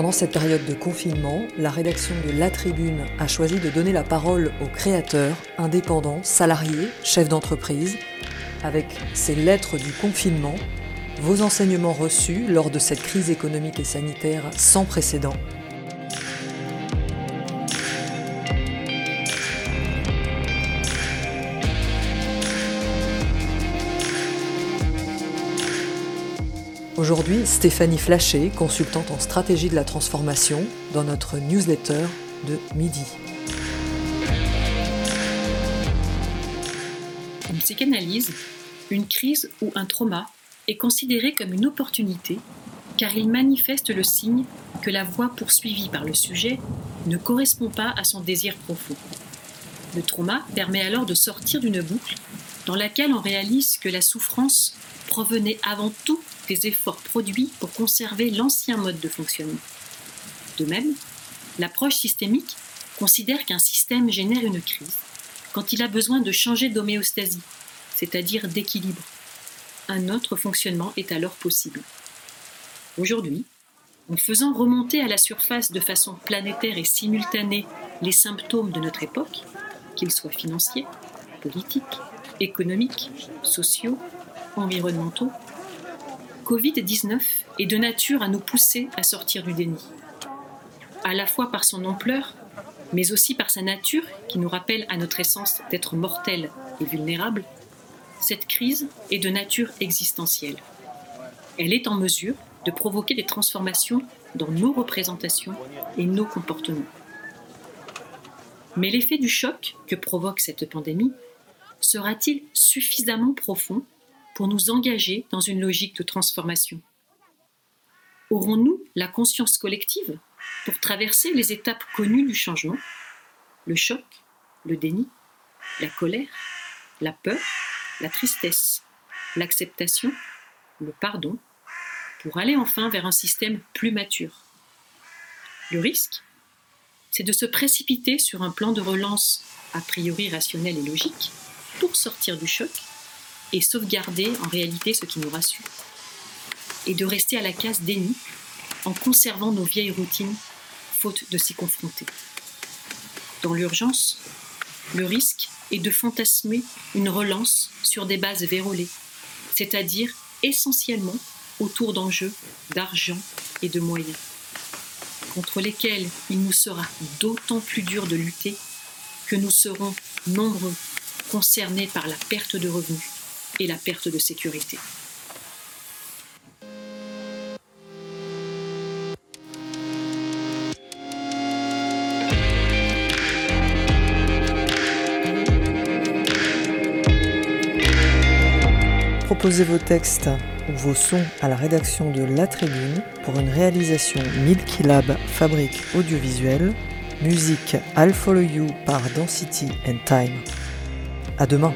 Pendant cette période de confinement, la rédaction de La Tribune a choisi de donner la parole aux créateurs, indépendants, salariés, chefs d'entreprise, avec ces lettres du confinement, vos enseignements reçus lors de cette crise économique et sanitaire sans précédent Aujourd'hui, Stéphanie Flachet, consultante en stratégie de la transformation, dans notre newsletter de midi. En psychanalyse, une crise ou un trauma est considéré comme une opportunité car il manifeste le signe que la voie poursuivie par le sujet ne correspond pas à son désir profond. Le trauma permet alors de sortir d'une boucle dans laquelle on réalise que la souffrance provenait avant tout des efforts produits pour conserver l'ancien mode de fonctionnement. De même, l'approche systémique considère qu'un système génère une crise quand il a besoin de changer d'homéostasie, c'est-à-dire d'équilibre. Un autre fonctionnement est alors possible. Aujourd'hui, en faisant remonter à la surface de façon planétaire et simultanée les symptômes de notre époque, qu'ils soient financiers, politiques, économiques, sociaux, environnementaux, Covid-19 est de nature à nous pousser à sortir du déni, à la fois par son ampleur, mais aussi par sa nature qui nous rappelle à notre essence d'être mortels et vulnérables. Cette crise est de nature existentielle. Elle est en mesure de provoquer des transformations dans nos représentations et nos comportements. Mais l'effet du choc que provoque cette pandémie sera-t-il suffisamment profond nous engager dans une logique de transformation Aurons-nous la conscience collective pour traverser les étapes connues du changement? Le choc, le déni, la colère, la peur, la tristesse, l'acceptation, le pardon, pour aller enfin vers un système plus mature. Le risque, c'est de se précipiter sur un plan de relance a priori rationnel et logique pour sortir du choc et sauvegarder en réalité ce qui nous rassure. Et de rester à la case déni en conservant nos vieilles routines, faute de s'y confronter. Dans l'urgence, le risque est de fantasmer une relance sur des bases vérolées, c'est-à-dire essentiellement autour d'enjeux d'argent et de moyens, contre lesquels il nous sera d'autant plus dur de lutter que nous serons nombreux concernés par la perte de revenus et la perte de sécurité. Proposez vos textes ou vos sons à la rédaction de La Tribune pour une réalisation Milky Lab Fabrique audiovisuelle. Musique I'll Follow You par Density and Time. À demain.